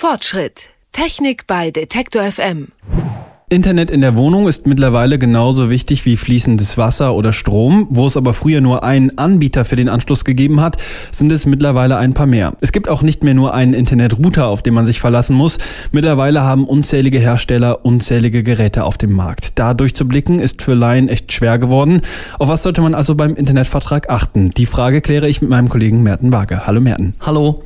Fortschritt. Technik bei Detektor FM. Internet in der Wohnung ist mittlerweile genauso wichtig wie fließendes Wasser oder Strom. Wo es aber früher nur einen Anbieter für den Anschluss gegeben hat, sind es mittlerweile ein paar mehr. Es gibt auch nicht mehr nur einen Internetrouter, auf den man sich verlassen muss. Mittlerweile haben unzählige Hersteller unzählige Geräte auf dem Markt. Da durchzublicken ist für Laien echt schwer geworden. Auf was sollte man also beim Internetvertrag achten? Die Frage kläre ich mit meinem Kollegen Merten Waage. Hallo Merten. Hallo.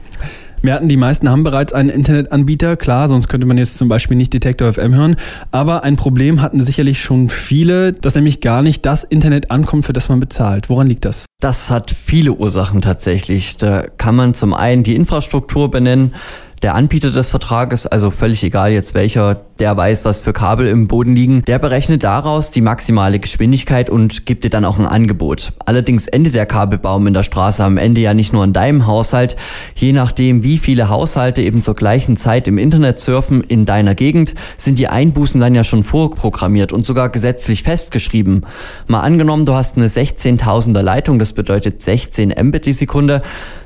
Merten, die meisten haben bereits einen Internetanbieter, klar, sonst könnte man jetzt zum Beispiel nicht Detektor FM hören. Aber ein Problem hatten sicherlich schon viele, dass nämlich gar nicht das Internet ankommt, für das man bezahlt. Woran liegt das? Das hat viele Ursachen tatsächlich. Da kann man zum einen die Infrastruktur benennen. Der Anbieter des Vertrages, also völlig egal jetzt welcher, der weiß, was für Kabel im Boden liegen, der berechnet daraus die maximale Geschwindigkeit und gibt dir dann auch ein Angebot. Allerdings endet der Kabelbaum in der Straße am Ende ja nicht nur in deinem Haushalt. Je nachdem, wie viele Haushalte eben zur gleichen Zeit im Internet surfen in deiner Gegend, sind die Einbußen dann ja schon vorprogrammiert und sogar gesetzlich festgeschrieben. Mal angenommen, du hast eine 16.000er Leitung, das bedeutet 16 Mbit die Sekunde.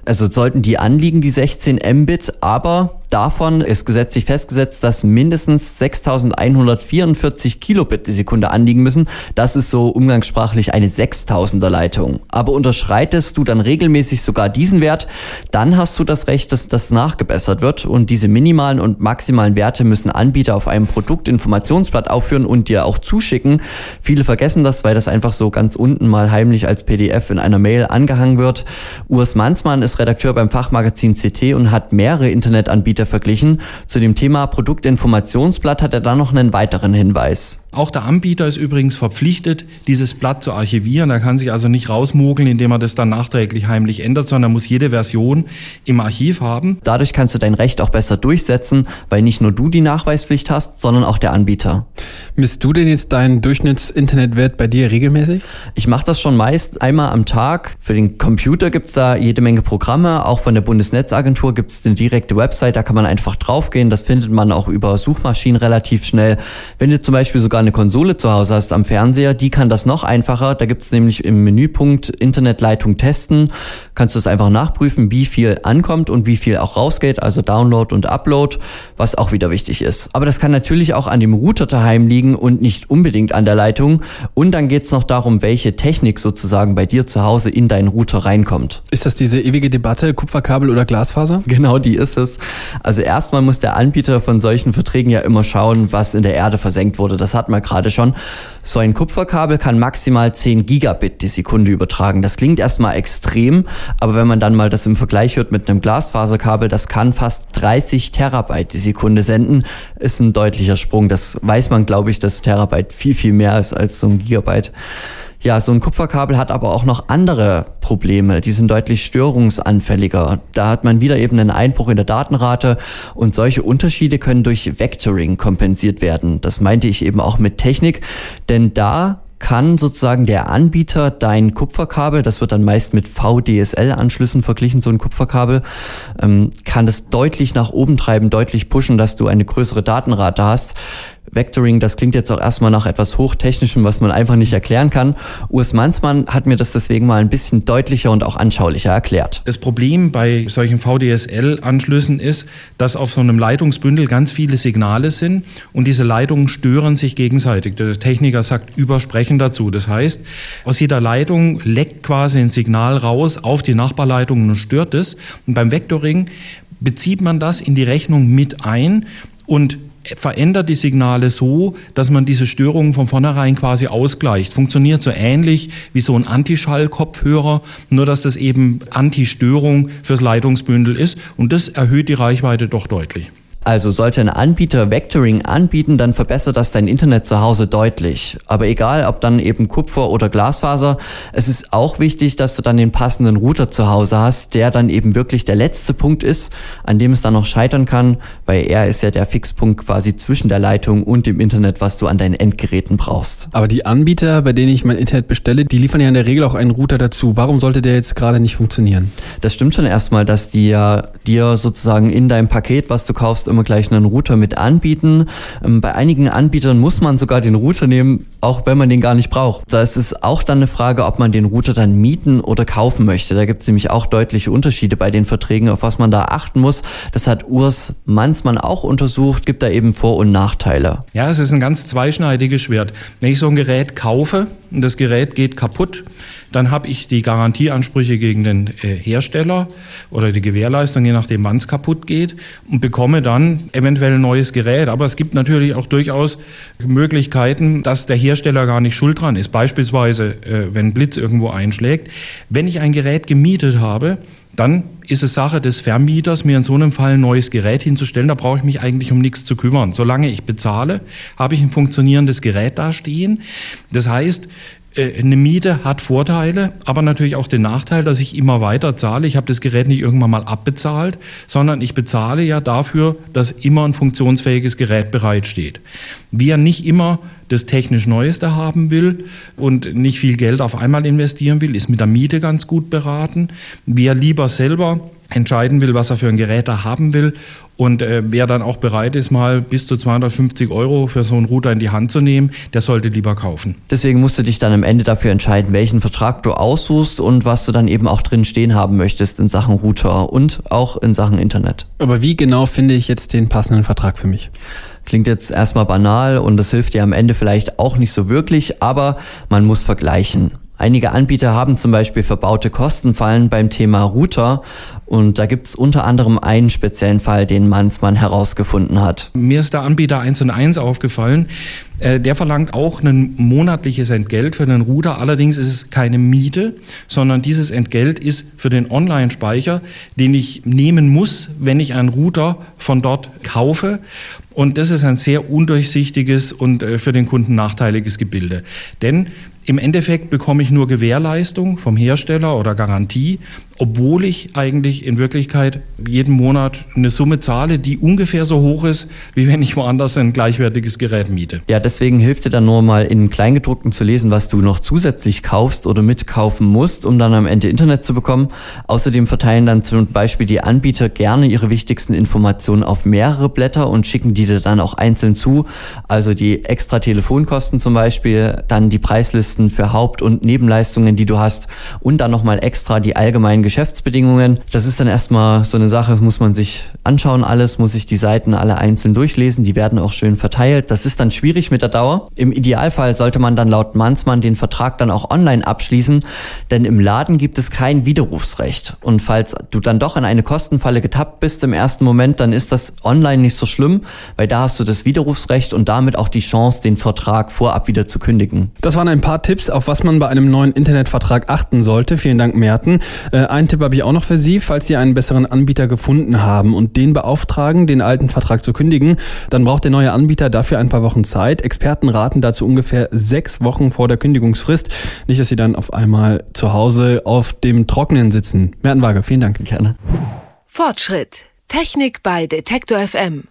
Also sollten die anliegen, die 16 Mbit, aber davon ist gesetzlich festgesetzt, dass mindestens 6144 Kilobit die Sekunde anliegen müssen. Das ist so umgangssprachlich eine 6000er Leitung. Aber unterschreitest du dann regelmäßig sogar diesen Wert, dann hast du das Recht, dass das nachgebessert wird und diese minimalen und maximalen Werte müssen Anbieter auf einem Produktinformationsblatt aufführen und dir auch zuschicken. Viele vergessen das, weil das einfach so ganz unten mal heimlich als PDF in einer Mail angehangen wird. Urs Mansmann ist Redakteur beim Fachmagazin CT und hat mehrere Internetanbieter Anbieter verglichen. Zu dem Thema Produktinformationsblatt hat er dann noch einen weiteren Hinweis. Auch der Anbieter ist übrigens verpflichtet, dieses Blatt zu archivieren. Er kann sich also nicht rausmogeln, indem er das dann nachträglich heimlich ändert, sondern muss jede Version im Archiv haben. Dadurch kannst du dein Recht auch besser durchsetzen, weil nicht nur du die Nachweispflicht hast, sondern auch der Anbieter. Misst du denn jetzt deinen Durchschnittsinternetwert bei dir regelmäßig? Ich mache das schon meist einmal am Tag. Für den Computer gibt's da jede Menge Programme. Auch von der Bundesnetzagentur gibt's eine direkte Website, da kann man einfach draufgehen. Das findet man auch über Suchmaschinen relativ schnell. Wenn du zum Beispiel sogar eine Konsole zu Hause hast am Fernseher, die kann das noch einfacher. Da gibt es nämlich im Menüpunkt Internetleitung testen. Kannst du es einfach nachprüfen, wie viel ankommt und wie viel auch rausgeht, also Download und Upload, was auch wieder wichtig ist. Aber das kann natürlich auch an dem Router daheim liegen und nicht unbedingt an der Leitung. Und dann geht es noch darum, welche Technik sozusagen bei dir zu Hause in deinen Router reinkommt. Ist das diese ewige Debatte, Kupferkabel oder Glasfaser? Genau, die ist es. Also erstmal muss der Anbieter von solchen Verträgen ja immer schauen, was in der Erde versenkt wurde. Das hat man gerade schon. So ein Kupferkabel kann maximal 10 Gigabit die Sekunde übertragen. Das klingt erstmal extrem, aber wenn man dann mal das im Vergleich hört mit einem Glasfaserkabel, das kann fast 30 Terabyte die Sekunde senden, ist ein deutlicher Sprung. Das weiß man, glaube ich, dass Terabyte viel, viel mehr ist als so ein Gigabyte. Ja, so ein Kupferkabel hat aber auch noch andere Probleme. Die sind deutlich störungsanfälliger. Da hat man wieder eben einen Einbruch in der Datenrate und solche Unterschiede können durch Vectoring kompensiert werden. Das meinte ich eben auch mit Technik, denn da kann sozusagen der Anbieter dein Kupferkabel, das wird dann meist mit VDSL-Anschlüssen verglichen, so ein Kupferkabel, ähm, kann das deutlich nach oben treiben, deutlich pushen, dass du eine größere Datenrate hast. Vectoring, das klingt jetzt auch erstmal nach etwas Hochtechnischem, was man einfach nicht erklären kann. Urs Mansmann hat mir das deswegen mal ein bisschen deutlicher und auch anschaulicher erklärt. Das Problem bei solchen VDSL-Anschlüssen ist, dass auf so einem Leitungsbündel ganz viele Signale sind und diese Leitungen stören sich gegenseitig. Der Techniker sagt übersprechen dazu. Das heißt, aus jeder Leitung leckt quasi ein Signal raus auf die Nachbarleitung und stört es. Und beim Vectoring bezieht man das in die Rechnung mit ein und verändert die Signale so, dass man diese Störungen von vornherein quasi ausgleicht. Funktioniert so ähnlich wie so ein Antischall-Kopfhörer, nur dass das eben Anti-Störung fürs Leitungsbündel ist und das erhöht die Reichweite doch deutlich. Also sollte ein Anbieter Vectoring anbieten, dann verbessert das dein Internet zu Hause deutlich. Aber egal, ob dann eben Kupfer oder Glasfaser, es ist auch wichtig, dass du dann den passenden Router zu Hause hast, der dann eben wirklich der letzte Punkt ist, an dem es dann noch scheitern kann, weil er ist ja der Fixpunkt quasi zwischen der Leitung und dem Internet, was du an deinen Endgeräten brauchst. Aber die Anbieter, bei denen ich mein Internet bestelle, die liefern ja in der Regel auch einen Router dazu. Warum sollte der jetzt gerade nicht funktionieren? Das stimmt schon erstmal, dass die ja dir sozusagen in deinem Paket, was du kaufst, immer gleich einen Router mit anbieten. Ähm, bei einigen Anbietern muss man sogar den Router nehmen, auch wenn man den gar nicht braucht. Da ist es auch dann eine Frage, ob man den Router dann mieten oder kaufen möchte. Da gibt es nämlich auch deutliche Unterschiede bei den Verträgen, auf was man da achten muss. Das hat Urs Mansmann auch untersucht, gibt da eben Vor- und Nachteile. Ja, es ist ein ganz zweischneidiges Schwert. Wenn ich so ein Gerät kaufe und das Gerät geht kaputt, dann habe ich die Garantieansprüche gegen den äh, Hersteller oder die Gewährleistung, je nachdem wann es kaputt geht, und bekomme dann eventuell ein neues Gerät. Aber es gibt natürlich auch durchaus Möglichkeiten, dass der Hersteller gar nicht schuld dran ist. Beispielsweise, äh, wenn Blitz irgendwo einschlägt. Wenn ich ein Gerät gemietet habe, dann ist es Sache des Vermieters, mir in so einem Fall ein neues Gerät hinzustellen. Da brauche ich mich eigentlich um nichts zu kümmern. Solange ich bezahle, habe ich ein funktionierendes Gerät da stehen. Das heißt, eine Miete hat Vorteile, aber natürlich auch den Nachteil, dass ich immer weiter zahle. Ich habe das Gerät nicht irgendwann mal abbezahlt, sondern ich bezahle ja dafür, dass immer ein funktionsfähiges Gerät bereitsteht. Wer nicht immer das technisch Neueste haben will und nicht viel Geld auf einmal investieren will, ist mit der Miete ganz gut beraten. Wer lieber selber entscheiden will, was er für ein Gerät da haben will und äh, wer dann auch bereit ist, mal bis zu 250 Euro für so einen Router in die Hand zu nehmen, der sollte lieber kaufen. Deswegen musst du dich dann am Ende dafür entscheiden, welchen Vertrag du aussuchst und was du dann eben auch drin stehen haben möchtest in Sachen Router und auch in Sachen Internet. Aber wie genau finde ich jetzt den passenden Vertrag für mich? Klingt jetzt erstmal banal und das hilft dir am Ende vielleicht auch nicht so wirklich, aber man muss vergleichen. Einige Anbieter haben zum Beispiel verbaute Kostenfallen beim Thema Router und da gibt es unter anderem einen speziellen Fall, den Mansmann herausgefunden hat. Mir ist der Anbieter 1 und 1 aufgefallen. Äh, der verlangt auch ein monatliches Entgelt für den Router. Allerdings ist es keine Miete, sondern dieses Entgelt ist für den Online-Speicher, den ich nehmen muss, wenn ich einen Router von dort kaufe. Und das ist ein sehr undurchsichtiges und äh, für den Kunden nachteiliges Gebilde. Denn im Endeffekt bekomme ich nur Gewährleistung vom Hersteller oder Garantie, obwohl ich eigentlich in Wirklichkeit jeden Monat eine Summe zahle, die ungefähr so hoch ist, wie wenn ich woanders ein gleichwertiges Gerät miete. Ja, deswegen hilft dir dann nur mal in Kleingedruckten zu lesen, was du noch zusätzlich kaufst oder mitkaufen musst, um dann am Ende Internet zu bekommen. Außerdem verteilen dann zum Beispiel die Anbieter gerne ihre wichtigsten Informationen auf mehrere Blätter und schicken die dir dann auch einzeln zu. Also die extra Telefonkosten zum Beispiel, dann die Preislisten für Haupt- und Nebenleistungen, die du hast und dann nochmal extra die allgemeinen Geschäftsbedingungen. Das ist dann erstmal so eine Sache, muss man sich anschauen alles, muss sich die Seiten alle einzeln durchlesen, die werden auch schön verteilt. Das ist dann schwierig mit der Dauer. Im Idealfall sollte man dann laut Mansmann den Vertrag dann auch online abschließen, denn im Laden gibt es kein Widerrufsrecht. Und falls du dann doch in eine Kostenfalle getappt bist im ersten Moment, dann ist das online nicht so schlimm, weil da hast du das Widerrufsrecht und damit auch die Chance, den Vertrag vorab wieder zu kündigen. Das waren ein paar Tipps, auf was man bei einem neuen Internetvertrag achten sollte. Vielen Dank, Merten. Äh, einen Tipp habe ich auch noch für Sie. Falls Sie einen besseren Anbieter gefunden haben und den beauftragen, den alten Vertrag zu kündigen, dann braucht der neue Anbieter dafür ein paar Wochen Zeit. Experten raten dazu ungefähr sechs Wochen vor der Kündigungsfrist. Nicht, dass Sie dann auf einmal zu Hause auf dem Trockenen sitzen. Merten Waage, vielen Dank. Gerne. Fortschritt. Technik bei Detektor FM.